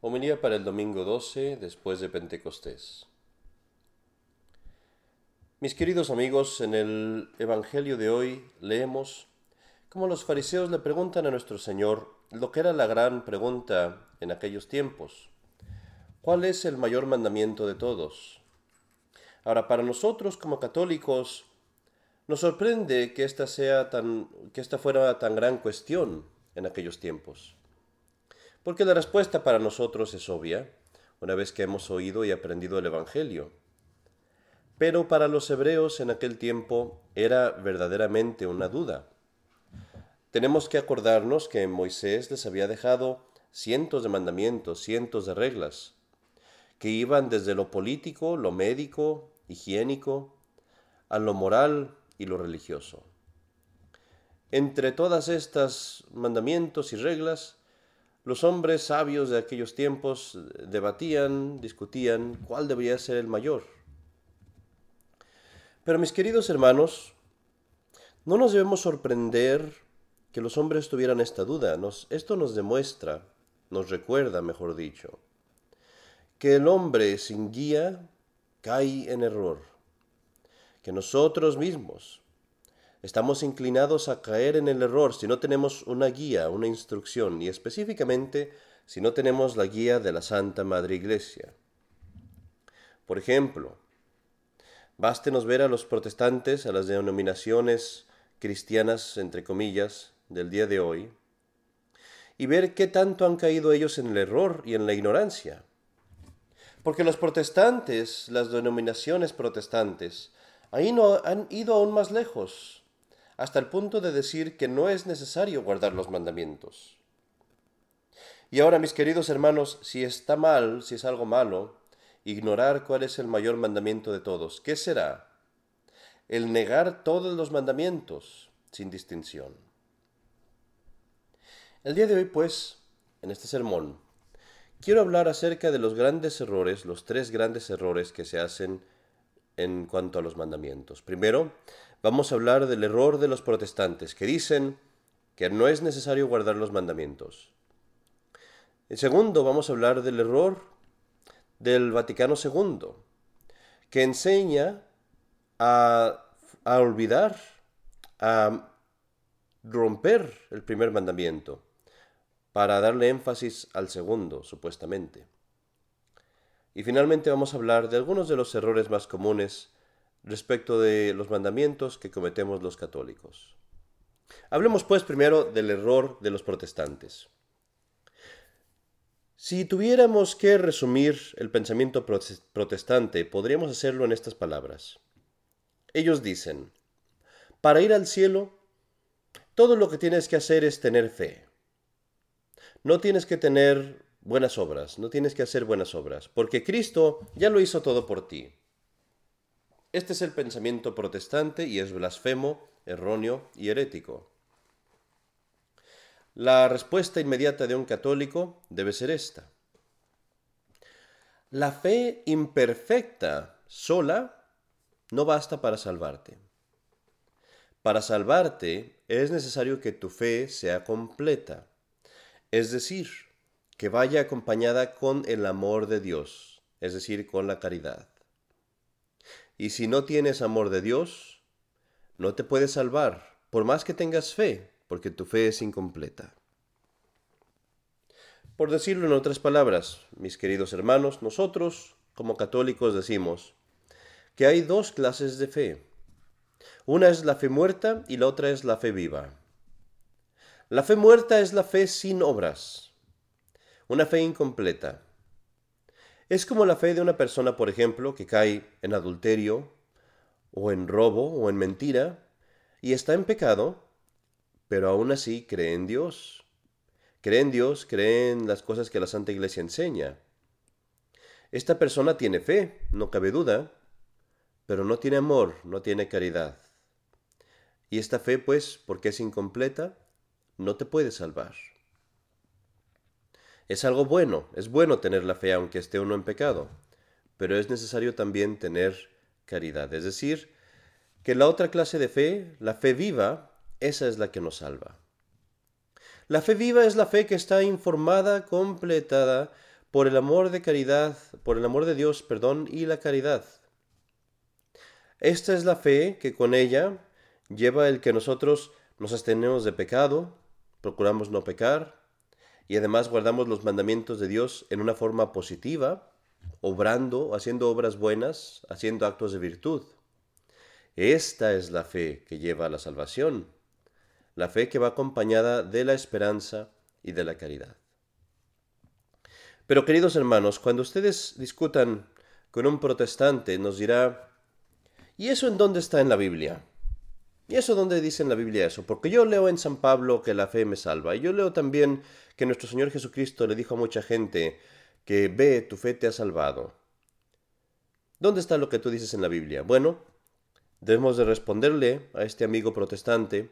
Homilía para el domingo 12 después de Pentecostés. Mis queridos amigos, en el Evangelio de hoy leemos cómo los fariseos le preguntan a nuestro Señor lo que era la gran pregunta en aquellos tiempos. ¿Cuál es el mayor mandamiento de todos? Ahora, para nosotros como católicos, nos sorprende que esta, sea tan, que esta fuera tan gran cuestión en aquellos tiempos. Porque la respuesta para nosotros es obvia, una vez que hemos oído y aprendido el Evangelio. Pero para los hebreos en aquel tiempo era verdaderamente una duda. Tenemos que acordarnos que Moisés les había dejado cientos de mandamientos, cientos de reglas, que iban desde lo político, lo médico, higiénico, a lo moral y lo religioso. Entre todas estas mandamientos y reglas, los hombres sabios de aquellos tiempos debatían, discutían cuál debería ser el mayor. Pero mis queridos hermanos, no nos debemos sorprender que los hombres tuvieran esta duda. esto nos demuestra, nos recuerda, mejor dicho, que el hombre sin guía cae en error, que nosotros mismos Estamos inclinados a caer en el error si no tenemos una guía, una instrucción, y específicamente si no tenemos la guía de la Santa Madre Iglesia. Por ejemplo, bástenos ver a los protestantes, a las denominaciones cristianas, entre comillas, del día de hoy, y ver qué tanto han caído ellos en el error y en la ignorancia. Porque los protestantes, las denominaciones protestantes, ahí no han ido aún más lejos hasta el punto de decir que no es necesario guardar los mandamientos. Y ahora, mis queridos hermanos, si está mal, si es algo malo, ignorar cuál es el mayor mandamiento de todos, ¿qué será? El negar todos los mandamientos sin distinción. El día de hoy, pues, en este sermón, quiero hablar acerca de los grandes errores, los tres grandes errores que se hacen en cuanto a los mandamientos. Primero, vamos a hablar del error de los protestantes, que dicen que no es necesario guardar los mandamientos. En segundo, vamos a hablar del error del Vaticano II, que enseña a, a olvidar, a romper el primer mandamiento, para darle énfasis al segundo, supuestamente. Y finalmente vamos a hablar de algunos de los errores más comunes respecto de los mandamientos que cometemos los católicos. Hablemos pues primero del error de los protestantes. Si tuviéramos que resumir el pensamiento protestante, podríamos hacerlo en estas palabras. Ellos dicen, para ir al cielo, todo lo que tienes que hacer es tener fe. No tienes que tener buenas obras, no tienes que hacer buenas obras, porque Cristo ya lo hizo todo por ti. Este es el pensamiento protestante y es blasfemo, erróneo y herético. La respuesta inmediata de un católico debe ser esta. La fe imperfecta sola no basta para salvarte. Para salvarte es necesario que tu fe sea completa, es decir, que vaya acompañada con el amor de Dios, es decir, con la caridad. Y si no tienes amor de Dios, no te puedes salvar, por más que tengas fe, porque tu fe es incompleta. Por decirlo en otras palabras, mis queridos hermanos, nosotros, como católicos, decimos que hay dos clases de fe. Una es la fe muerta y la otra es la fe viva. La fe muerta es la fe sin obras, una fe incompleta. Es como la fe de una persona, por ejemplo, que cae en adulterio, o en robo, o en mentira, y está en pecado, pero aún así cree en Dios. Cree en Dios, cree en las cosas que la Santa Iglesia enseña. Esta persona tiene fe, no cabe duda, pero no tiene amor, no tiene caridad. Y esta fe, pues, porque es incompleta, no te puede salvar. Es algo bueno, es bueno tener la fe aunque esté uno en pecado, pero es necesario también tener caridad, es decir, que la otra clase de fe, la fe viva, esa es la que nos salva. La fe viva es la fe que está informada, completada por el amor de caridad, por el amor de Dios, perdón, y la caridad. Esta es la fe que con ella lleva el que nosotros nos abstenemos de pecado, procuramos no pecar, y además guardamos los mandamientos de Dios en una forma positiva, obrando, haciendo obras buenas, haciendo actos de virtud. Esta es la fe que lleva a la salvación, la fe que va acompañada de la esperanza y de la caridad. Pero queridos hermanos, cuando ustedes discutan con un protestante, nos dirá, ¿y eso en dónde está en la Biblia? ¿Y eso dónde dice en la Biblia eso? Porque yo leo en San Pablo que la fe me salva. Y yo leo también que nuestro Señor Jesucristo le dijo a mucha gente que ve, tu fe te ha salvado. ¿Dónde está lo que tú dices en la Biblia? Bueno, debemos de responderle a este amigo protestante.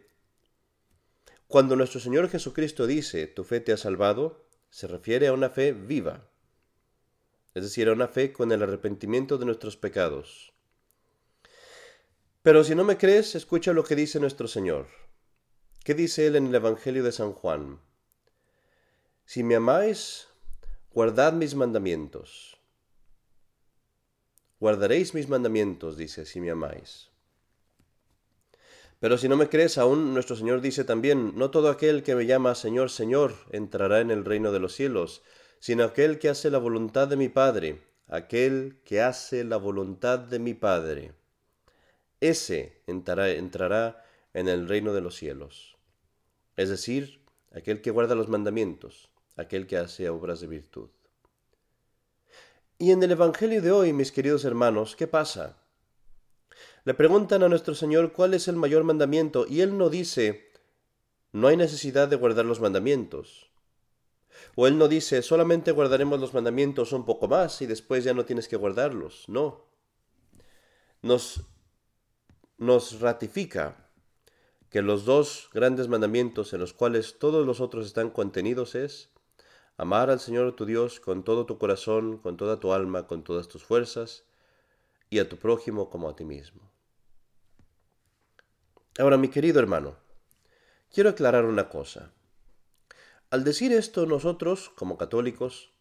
Cuando nuestro Señor Jesucristo dice, tu fe te ha salvado, se refiere a una fe viva, es decir, a una fe con el arrepentimiento de nuestros pecados. Pero si no me crees, escucha lo que dice nuestro Señor. ¿Qué dice Él en el Evangelio de San Juan? Si me amáis, guardad mis mandamientos. Guardaréis mis mandamientos, dice, si me amáis. Pero si no me crees, aún nuestro Señor dice también, no todo aquel que me llama Señor, Señor, entrará en el reino de los cielos, sino aquel que hace la voluntad de mi Padre, aquel que hace la voluntad de mi Padre. Ese entrará, entrará en el reino de los cielos. Es decir, aquel que guarda los mandamientos, aquel que hace obras de virtud. Y en el Evangelio de hoy, mis queridos hermanos, ¿qué pasa? Le preguntan a nuestro Señor cuál es el mayor mandamiento y Él no dice, no hay necesidad de guardar los mandamientos. O Él no dice, solamente guardaremos los mandamientos un poco más y después ya no tienes que guardarlos. No. Nos, nos ratifica que los dos grandes mandamientos en los cuales todos los otros están contenidos es amar al Señor tu Dios con todo tu corazón, con toda tu alma, con todas tus fuerzas, y a tu prójimo como a ti mismo. Ahora, mi querido hermano, quiero aclarar una cosa. Al decir esto, nosotros, como católicos,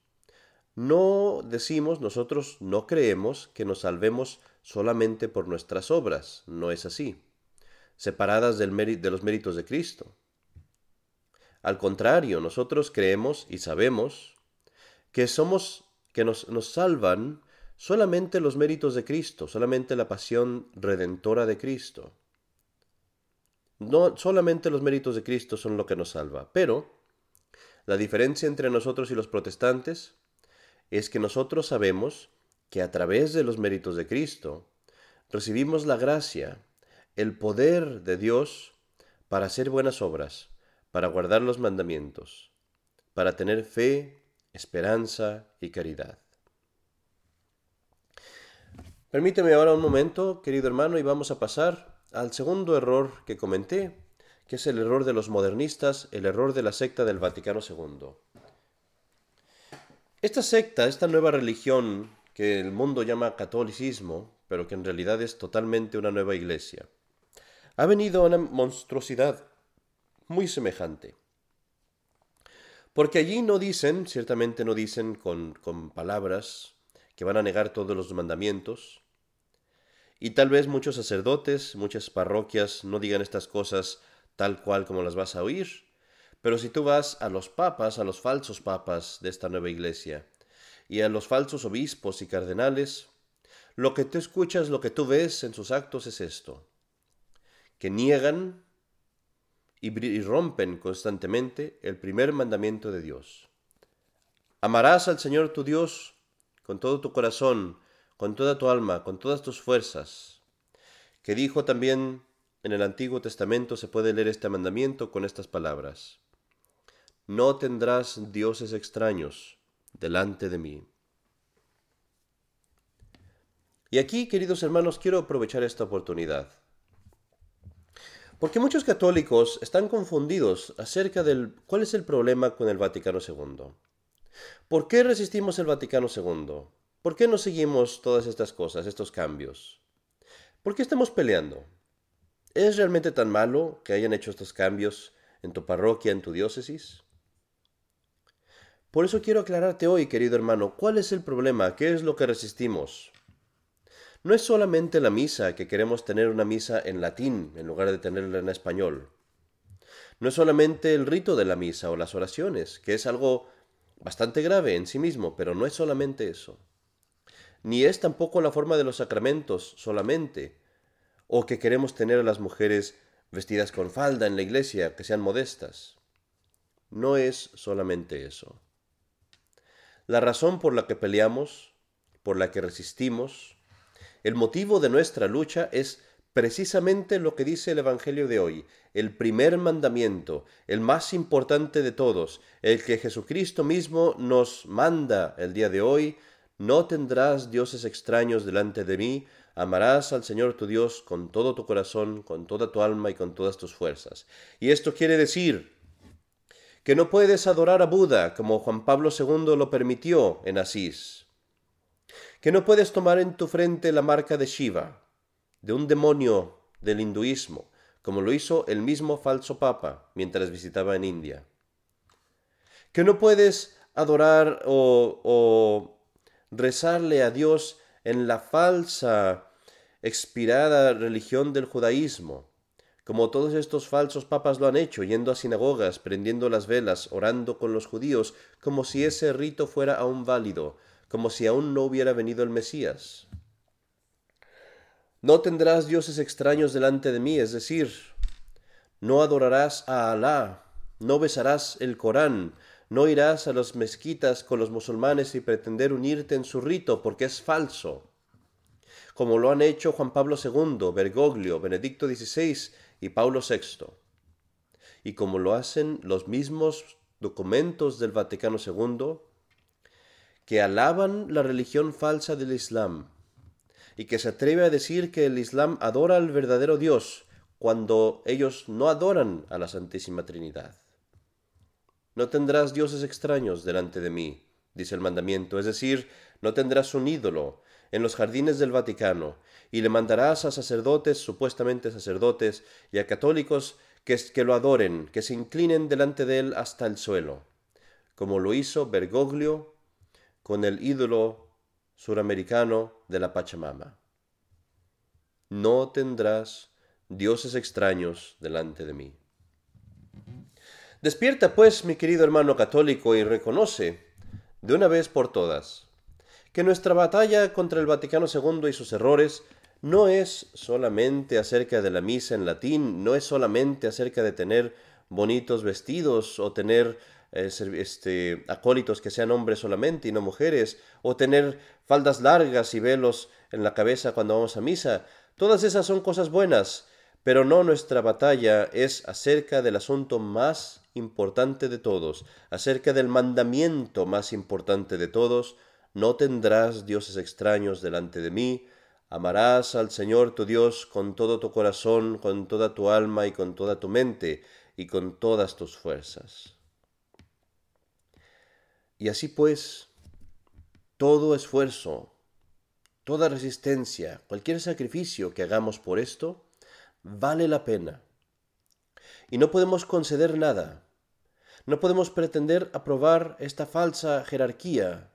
no decimos, nosotros no creemos que nos salvemos solamente por nuestras obras, no es así, separadas de los méritos de Cristo. Al contrario, nosotros creemos y sabemos que somos, que nos, nos salvan solamente los méritos de Cristo, solamente la pasión redentora de Cristo. No solamente los méritos de Cristo son lo que nos salva, pero la diferencia entre nosotros y los protestantes es que nosotros sabemos que a través de los méritos de Cristo recibimos la gracia, el poder de Dios para hacer buenas obras, para guardar los mandamientos, para tener fe, esperanza y caridad. Permíteme ahora un momento, querido hermano, y vamos a pasar al segundo error que comenté, que es el error de los modernistas, el error de la secta del Vaticano II. Esta secta, esta nueva religión que el mundo llama catolicismo, pero que en realidad es totalmente una nueva iglesia, ha venido una monstruosidad muy semejante. Porque allí no dicen, ciertamente no dicen con, con palabras que van a negar todos los mandamientos, y tal vez muchos sacerdotes, muchas parroquias no digan estas cosas tal cual como las vas a oír, pero si tú vas a los papas, a los falsos papas de esta nueva iglesia, y a los falsos obispos y cardenales, lo que tú escuchas, lo que tú ves en sus actos es esto, que niegan y rompen constantemente el primer mandamiento de Dios. Amarás al Señor tu Dios con todo tu corazón, con toda tu alma, con todas tus fuerzas, que dijo también en el Antiguo Testamento se puede leer este mandamiento con estas palabras. No tendrás dioses extraños delante de mí. Y aquí, queridos hermanos, quiero aprovechar esta oportunidad. Porque muchos católicos están confundidos acerca del cuál es el problema con el Vaticano II. ¿Por qué resistimos el Vaticano II? ¿Por qué no seguimos todas estas cosas, estos cambios? ¿Por qué estamos peleando? ¿Es realmente tan malo que hayan hecho estos cambios en tu parroquia, en tu diócesis? Por eso quiero aclararte hoy, querido hermano, cuál es el problema, qué es lo que resistimos. No es solamente la misa, que queremos tener una misa en latín en lugar de tenerla en español. No es solamente el rito de la misa o las oraciones, que es algo bastante grave en sí mismo, pero no es solamente eso. Ni es tampoco la forma de los sacramentos solamente, o que queremos tener a las mujeres vestidas con falda en la iglesia, que sean modestas. No es solamente eso. La razón por la que peleamos, por la que resistimos, el motivo de nuestra lucha es precisamente lo que dice el Evangelio de hoy, el primer mandamiento, el más importante de todos, el que Jesucristo mismo nos manda el día de hoy, no tendrás dioses extraños delante de mí, amarás al Señor tu Dios con todo tu corazón, con toda tu alma y con todas tus fuerzas. Y esto quiere decir que no puedes adorar a Buda como Juan Pablo II lo permitió en Asís, que no puedes tomar en tu frente la marca de Shiva, de un demonio del hinduismo, como lo hizo el mismo falso papa mientras visitaba en India, que no puedes adorar o, o rezarle a Dios en la falsa, expirada religión del judaísmo, como todos estos falsos papas lo han hecho, yendo a sinagogas, prendiendo las velas, orando con los judíos, como si ese rito fuera aún válido, como si aún no hubiera venido el Mesías. No tendrás dioses extraños delante de mí, es decir, no adorarás a Alá, no besarás el Corán, no irás a las mezquitas con los musulmanes y pretender unirte en su rito, porque es falso como lo han hecho Juan Pablo II, Bergoglio, Benedicto XVI y Paulo VI, y como lo hacen los mismos documentos del Vaticano II, que alaban la religión falsa del Islam, y que se atreve a decir que el Islam adora al verdadero Dios, cuando ellos no adoran a la Santísima Trinidad. No tendrás dioses extraños delante de mí, dice el mandamiento, es decir, no tendrás un ídolo, en los jardines del Vaticano, y le mandarás a sacerdotes, supuestamente sacerdotes, y a católicos que, que lo adoren, que se inclinen delante de él hasta el suelo, como lo hizo Bergoglio con el ídolo suramericano de la Pachamama. No tendrás dioses extraños delante de mí. Despierta pues, mi querido hermano católico, y reconoce, de una vez por todas, que nuestra batalla contra el Vaticano II y sus errores no es solamente acerca de la misa en latín, no es solamente acerca de tener bonitos vestidos o tener eh, este, acólitos que sean hombres solamente y no mujeres, o tener faldas largas y velos en la cabeza cuando vamos a misa. Todas esas son cosas buenas, pero no nuestra batalla es acerca del asunto más importante de todos, acerca del mandamiento más importante de todos, no tendrás dioses extraños delante de mí, amarás al Señor tu Dios con todo tu corazón, con toda tu alma y con toda tu mente y con todas tus fuerzas. Y así pues, todo esfuerzo, toda resistencia, cualquier sacrificio que hagamos por esto, vale la pena. Y no podemos conceder nada. No podemos pretender aprobar esta falsa jerarquía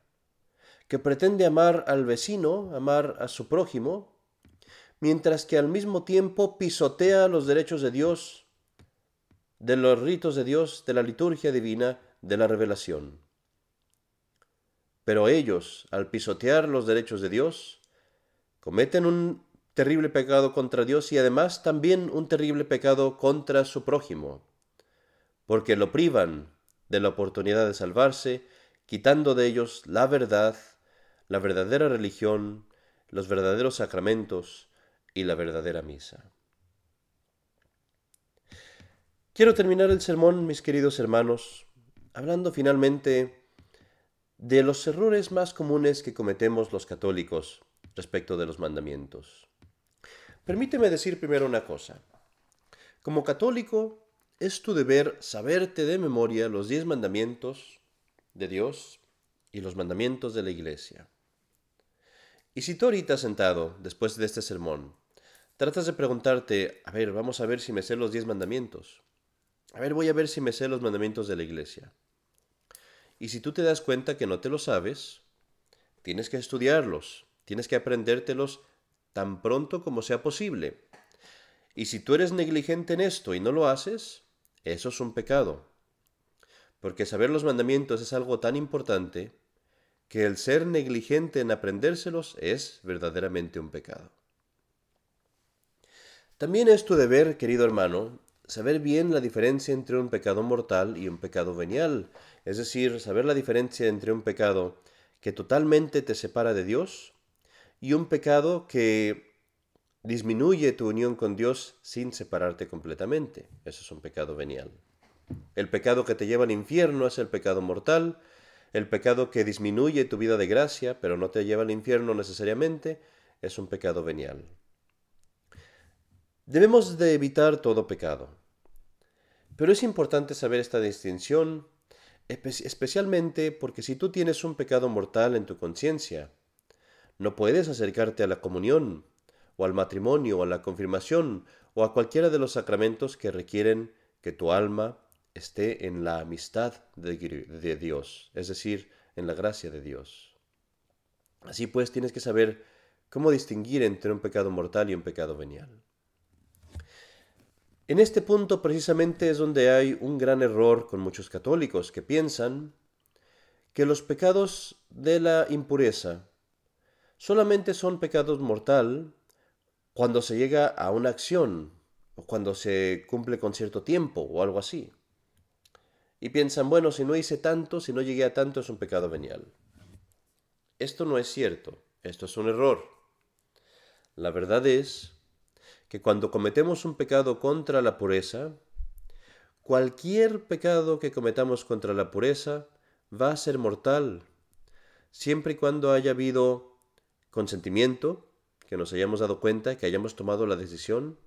que pretende amar al vecino, amar a su prójimo, mientras que al mismo tiempo pisotea los derechos de Dios, de los ritos de Dios, de la liturgia divina, de la revelación. Pero ellos, al pisotear los derechos de Dios, cometen un terrible pecado contra Dios y además también un terrible pecado contra su prójimo, porque lo privan de la oportunidad de salvarse, quitando de ellos la verdad la verdadera religión, los verdaderos sacramentos y la verdadera misa. Quiero terminar el sermón, mis queridos hermanos, hablando finalmente de los errores más comunes que cometemos los católicos respecto de los mandamientos. Permíteme decir primero una cosa. Como católico, es tu deber saberte de memoria los diez mandamientos de Dios y los mandamientos de la Iglesia. Y si tú ahorita sentado, después de este sermón, tratas de preguntarte, a ver, vamos a ver si me sé los diez mandamientos. A ver, voy a ver si me sé los mandamientos de la iglesia. Y si tú te das cuenta que no te lo sabes, tienes que estudiarlos, tienes que aprendértelos tan pronto como sea posible. Y si tú eres negligente en esto y no lo haces, eso es un pecado. Porque saber los mandamientos es algo tan importante que el ser negligente en aprendérselos es verdaderamente un pecado. También es tu deber, querido hermano, saber bien la diferencia entre un pecado mortal y un pecado venial, es decir, saber la diferencia entre un pecado que totalmente te separa de Dios y un pecado que disminuye tu unión con Dios sin separarte completamente. Eso es un pecado venial. El pecado que te lleva al infierno es el pecado mortal, el pecado que disminuye tu vida de gracia, pero no te lleva al infierno necesariamente, es un pecado venial. Debemos de evitar todo pecado. Pero es importante saber esta distinción, especialmente porque si tú tienes un pecado mortal en tu conciencia, no puedes acercarte a la comunión, o al matrimonio, o a la confirmación, o a cualquiera de los sacramentos que requieren que tu alma esté en la amistad de, Dios, es decir, en la gracia de Dios. Así pues, tienes que saber cómo distinguir entre un pecado mortal y un pecado venial. En este punto precisamente es donde hay un gran error con muchos católicos que piensan que los pecados de la impureza solamente son pecados mortal cuando se llega a una acción o cuando se cumple con cierto tiempo o algo así. Y piensan, bueno, si no hice tanto, si no llegué a tanto, es un pecado venial. Esto no es cierto, esto es un error. La verdad es que cuando cometemos un pecado contra la pureza, cualquier pecado que cometamos contra la pureza va a ser mortal, siempre y cuando haya habido consentimiento, que nos hayamos dado cuenta, que hayamos tomado la decisión,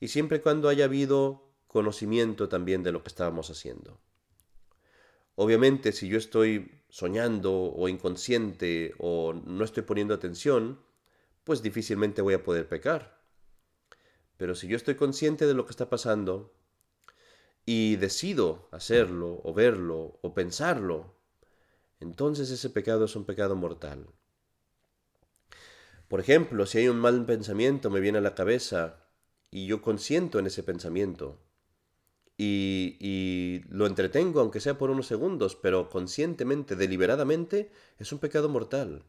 y siempre y cuando haya habido conocimiento también de lo que estábamos haciendo. Obviamente, si yo estoy soñando o inconsciente o no estoy poniendo atención, pues difícilmente voy a poder pecar. Pero si yo estoy consciente de lo que está pasando y decido hacerlo o verlo o pensarlo, entonces ese pecado es un pecado mortal. Por ejemplo, si hay un mal pensamiento me viene a la cabeza y yo consiento en ese pensamiento y, lo entretengo, aunque sea por unos segundos, pero conscientemente, deliberadamente, es un pecado mortal.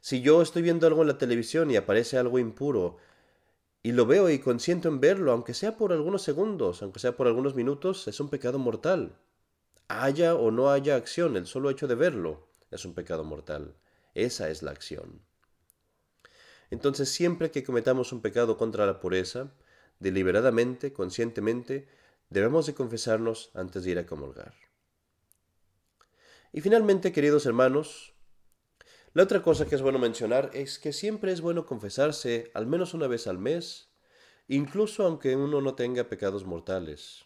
Si yo estoy viendo algo en la televisión y aparece algo impuro, y lo veo y consiento en verlo, aunque sea por algunos segundos, aunque sea por algunos minutos, es un pecado mortal. Haya o no haya acción, el solo hecho de verlo es un pecado mortal. Esa es la acción. Entonces, siempre que cometamos un pecado contra la pureza, deliberadamente, conscientemente, debemos de confesarnos antes de ir a comulgar. Y finalmente, queridos hermanos, la otra cosa que es bueno mencionar es que siempre es bueno confesarse al menos una vez al mes, incluso aunque uno no tenga pecados mortales.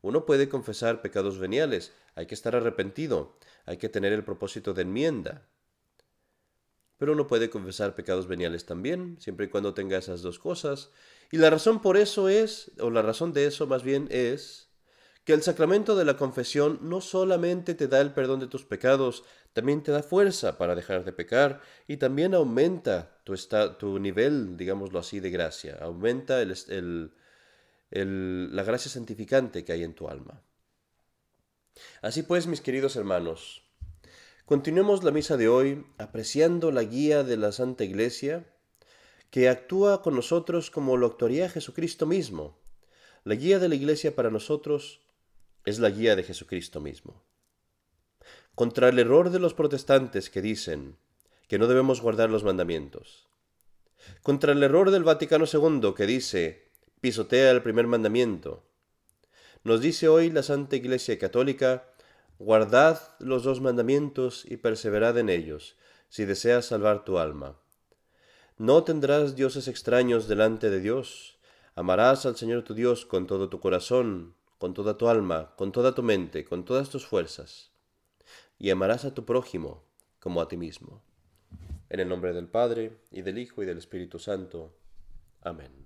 Uno puede confesar pecados veniales, hay que estar arrepentido, hay que tener el propósito de enmienda. Pero uno puede confesar pecados veniales también, siempre y cuando tenga esas dos cosas. Y la razón por eso es, o la razón de eso más bien es, que el sacramento de la confesión no solamente te da el perdón de tus pecados, también te da fuerza para dejar de pecar y también aumenta tu, nivel, digámoslo así, de gracia, aumenta el, la gracia santificante que hay en tu alma. Así pues, mis queridos hermanos, continuemos la misa de hoy apreciando la guía de la Santa Iglesia, que actúa con nosotros como lo actuaría Jesucristo mismo. La guía de la Iglesia para nosotros es la guía de Jesucristo mismo. Contra el error de los protestantes que dicen que no debemos guardar los mandamientos. Contra el error del Vaticano II que dice pisotea el primer mandamiento. Nos dice hoy la Santa Iglesia Católica, guardad los dos mandamientos y perseverad en ellos, si deseas salvar tu alma. No tendrás dioses extraños delante de Dios. Amarás al Señor tu Dios con todo tu corazón, con toda tu alma, con toda tu mente, con todas tus fuerzas, y amarás a tu prójimo como a ti mismo. En el nombre del Padre, y del Hijo, y del Espíritu Santo. Amén.